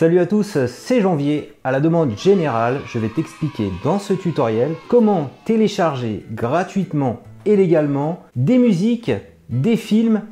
Salut à tous, c'est Janvier. À la demande générale, je vais t'expliquer dans ce tutoriel comment télécharger gratuitement et légalement des musiques, des films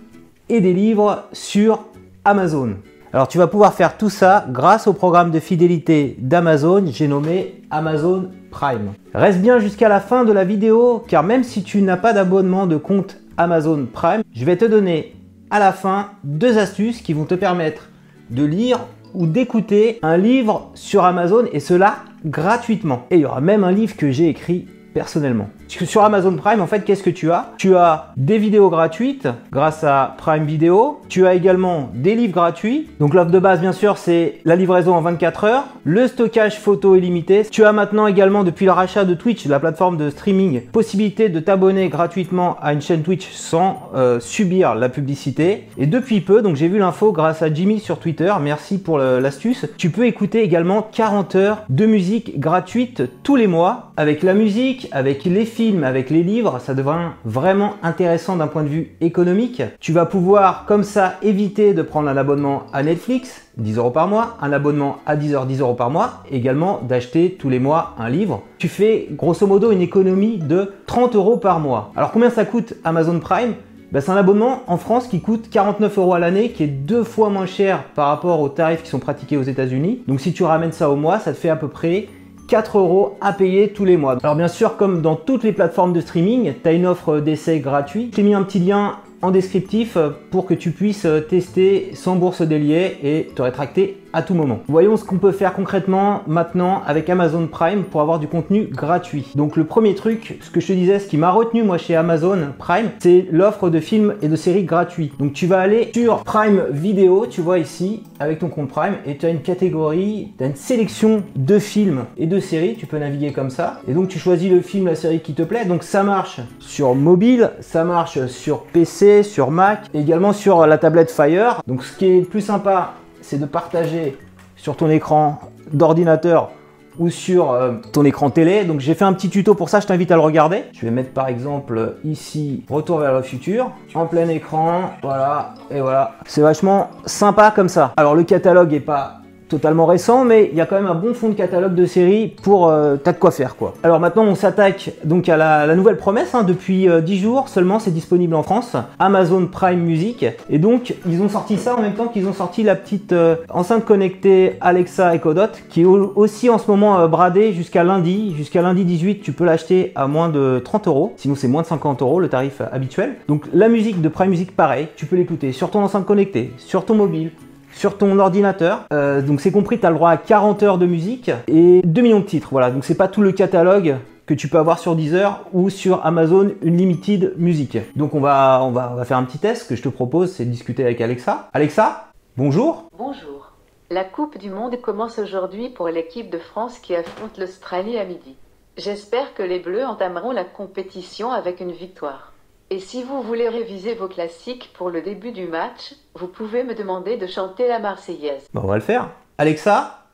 et des livres sur Amazon. Alors tu vas pouvoir faire tout ça grâce au programme de fidélité d'Amazon, j'ai nommé Amazon Prime. Reste bien jusqu'à la fin de la vidéo car même si tu n'as pas d'abonnement de compte Amazon Prime, je vais te donner à la fin deux astuces qui vont te permettre de lire ou d'écouter un livre sur Amazon et cela gratuitement. Et il y aura même un livre que j'ai écrit personnellement. Sur Amazon Prime, en fait, qu'est-ce que tu as? Tu as des vidéos gratuites grâce à Prime Video. Tu as également des livres gratuits. Donc l'offre de base, bien sûr, c'est la livraison en 24 heures, le stockage photo illimité. Tu as maintenant également, depuis le rachat de Twitch, la plateforme de streaming, possibilité de t'abonner gratuitement à une chaîne Twitch sans euh, subir la publicité. Et depuis peu, donc j'ai vu l'info grâce à Jimmy sur Twitter, merci pour l'astuce, tu peux écouter également 40 heures de musique gratuite tous les mois avec la musique, avec les films avec les livres, ça devient vraiment intéressant d'un point de vue économique. Tu vas pouvoir comme ça éviter de prendre un abonnement à Netflix, 10 euros par mois, un abonnement à 10 heures, 10 euros par mois, également d'acheter tous les mois un livre. Tu fais grosso modo une économie de 30 euros par mois. Alors combien ça coûte Amazon Prime? Ben, c'est un abonnement en France qui coûte 49 euros à l'année, qui est deux fois moins cher par rapport aux tarifs qui sont pratiqués aux États-Unis. Donc si tu ramènes ça au mois, ça te fait à peu près 4 euros à payer tous les mois. Alors bien sûr, comme dans toutes les plateformes de streaming, tu as une offre d'essai gratuit. J'ai mis un petit lien en descriptif pour que tu puisses tester sans bourse déliée et te rétracter à tout moment. Voyons ce qu'on peut faire concrètement maintenant avec Amazon Prime pour avoir du contenu gratuit. Donc le premier truc, ce que je te disais, ce qui m'a retenu moi chez Amazon Prime, c'est l'offre de films et de séries gratuits. Donc tu vas aller sur Prime Vidéo, tu vois ici, avec ton compte Prime, et tu as une catégorie, tu as une sélection de films et de séries, tu peux naviguer comme ça. Et donc tu choisis le film, la série qui te plaît. Donc ça marche sur mobile, ça marche sur PC, sur Mac, également sur la tablette Fire. Donc ce qui est le plus sympa, c'est de partager sur ton écran d'ordinateur ou sur euh, ton écran télé. Donc j'ai fait un petit tuto pour ça, je t'invite à le regarder. Je vais mettre par exemple ici Retour vers le futur en plein écran, voilà, et voilà. C'est vachement sympa comme ça. Alors le catalogue est pas totalement récent, mais il y a quand même un bon fond de catalogue de séries pour euh, t'as de quoi faire quoi. Alors maintenant on s'attaque donc à la, nouvelle promesse, hein. depuis 10 euh, jours seulement c'est disponible en France, Amazon Prime Music, et donc ils ont sorti ça en même temps qu'ils ont sorti la petite euh, enceinte connectée Alexa Echo Dot, qui est aussi en ce moment bradée jusqu'à lundi, jusqu'à lundi 18 tu peux l'acheter à moins de 30 euros, sinon c'est moins de 50 euros le tarif habituel. Donc la musique de Prime Music pareil, tu peux l'écouter sur ton enceinte connectée, sur ton mobile, sur ton ordinateur. Euh, donc c'est compris, tu as le droit à 40 heures de musique et 2 millions de titres. Voilà, donc c'est pas tout le catalogue que tu peux avoir sur Deezer ou sur Amazon Unlimited Music. Donc on va, on va, on va faire un petit test. Que je te propose, c'est de discuter avec Alexa. Alexa, bonjour. Bonjour. La Coupe du Monde commence aujourd'hui pour l'équipe de France qui affronte l'Australie à midi. J'espère que les Bleus entameront la compétition avec une victoire. Et si vous voulez réviser vos classiques pour le début du match, vous pouvez me demander de chanter la Marseillaise. Bon, on va le faire. Alexa,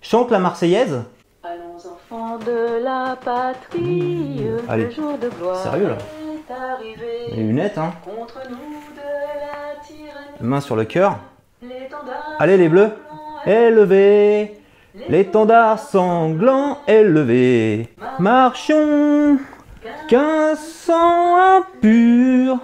chante la Marseillaise. Allons enfants de la patrie, Allez. le jour de gloire Sérieux, là est arrivé. Les lunettes, hein. Contre nous de la tyrannie, Main sur le cœur. Allez les bleus. Élevez. L'étendard sanglant élevé. Marchons. Qu'un sang impur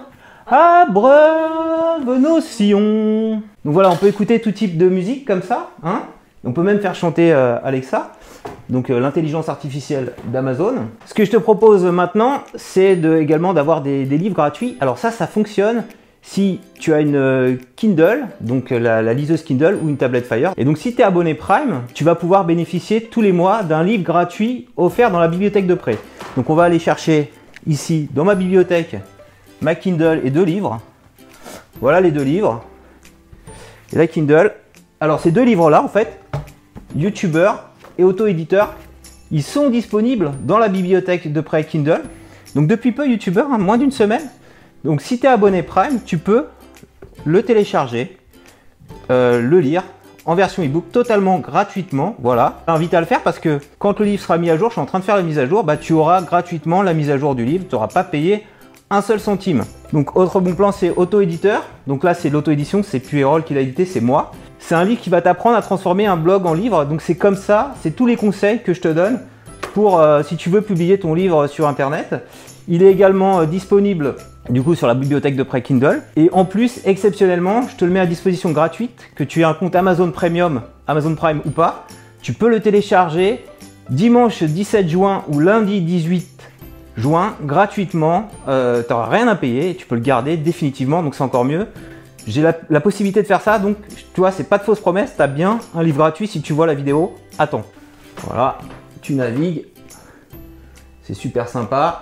abreuve nos sillons. Donc voilà, on peut écouter tout type de musique comme ça. Hein on peut même faire chanter euh, Alexa, donc euh, l'intelligence artificielle d'Amazon. Ce que je te propose maintenant, c'est également d'avoir des, livres gratuits. Alors ça, ça fonctionne si tu as une euh, Kindle, donc la, la, liseuse Kindle ou une tablette Fire. Et donc si tu es abonné Prime, tu vas pouvoir bénéficier tous les mois d'un livre gratuit offert dans la bibliothèque de prêt. Donc on va aller chercher ici dans ma bibliothèque ma Kindle et deux livres. Voilà les deux livres. Et la Kindle. Alors ces deux livres-là, en fait, YouTuber et auto-éditeur, ils sont disponibles dans la bibliothèque de prêt Kindle. Donc depuis peu, YouTuber, hein, moins d'une semaine. Donc si tu es abonné Prime, tu peux le télécharger, euh, le lire en version ebook totalement gratuitement. Voilà, j'invite à le faire parce que quand le livre sera mis à jour, je suis en train de faire la mise à jour, bah, tu auras gratuitement la mise à jour du livre, tu n'auras pas payé un seul centime. Donc autre bon plan, c'est auto-éditeur. Donc là, c'est l'auto-édition, c'est Puerol qui l'a édité, c'est moi. C'est un livre qui va t'apprendre à transformer un blog en livre. Donc c'est comme ça, c'est tous les conseils que je te donne pour euh, si tu veux publier ton livre sur Internet. Il est également euh, disponible du coup sur la bibliothèque de prêt Kindle. Et en plus, exceptionnellement, je te le mets à disposition gratuite, que tu aies un compte Amazon Premium, Amazon Prime ou pas. Tu peux le télécharger dimanche 17 juin ou lundi 18 juin gratuitement. Euh, tu n'auras rien à payer tu peux le garder définitivement, donc c'est encore mieux. J'ai la, possibilité de faire ça, donc tu vois, c'est pas de fausse promesse, tu as bien un livre gratuit si tu vois la vidéo. Attends. Voilà, tu navigues. C'est super sympa.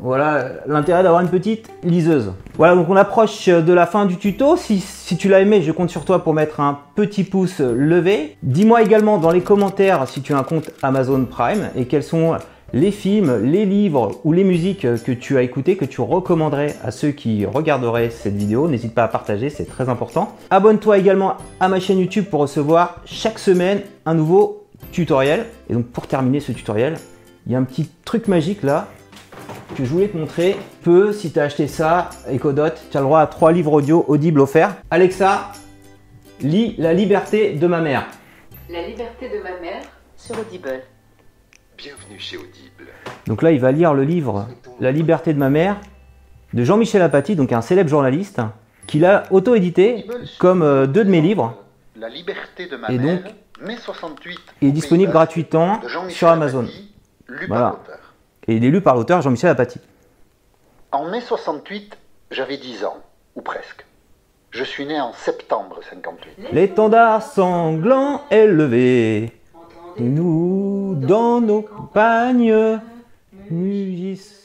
Voilà l'intérêt d'avoir une petite liseuse. Voilà, donc on approche de la fin du tuto. Si, tu l'as aimé, je compte sur toi pour mettre un petit pouce levé. Dis-moi également dans les commentaires si tu as un compte Amazon Prime et quels sont les films, les livres ou les musiques que tu as écoutés, que tu recommanderais à ceux qui regarderaient cette vidéo. N'hésite pas à partager, c'est très important. Abonne-toi également à ma chaîne YouTube pour recevoir chaque semaine un nouveau tutoriel. Et donc pour terminer ce tutoriel, il y a un petit truc magique là que je voulais te montrer. Peu, si tu as acheté ça, Ecodot, tu as le droit à trois livres audio audibles offerts. Alexa, lis La liberté de ma mère. La liberté de ma mère sur Audible. Bienvenue chez Audible. Donc là, il va lire le livre La liberté de ma mère de Jean-Michel Apathy, donc un célèbre journaliste, qu'il a auto-édité comme euh, deux de mes livres. La liberté de ma Et mère, donc, mai 68, Il est disponible gratuitement sur Amazon. Apathy, Voilà. Et il est lu par l'auteur Jean-Michel Apathy. En mai 68, j'avais 10 ans, ou presque. Je suis né en septembre 58. L'étendard sanglant est levé. Et nous, dans nos campagnes, mugissent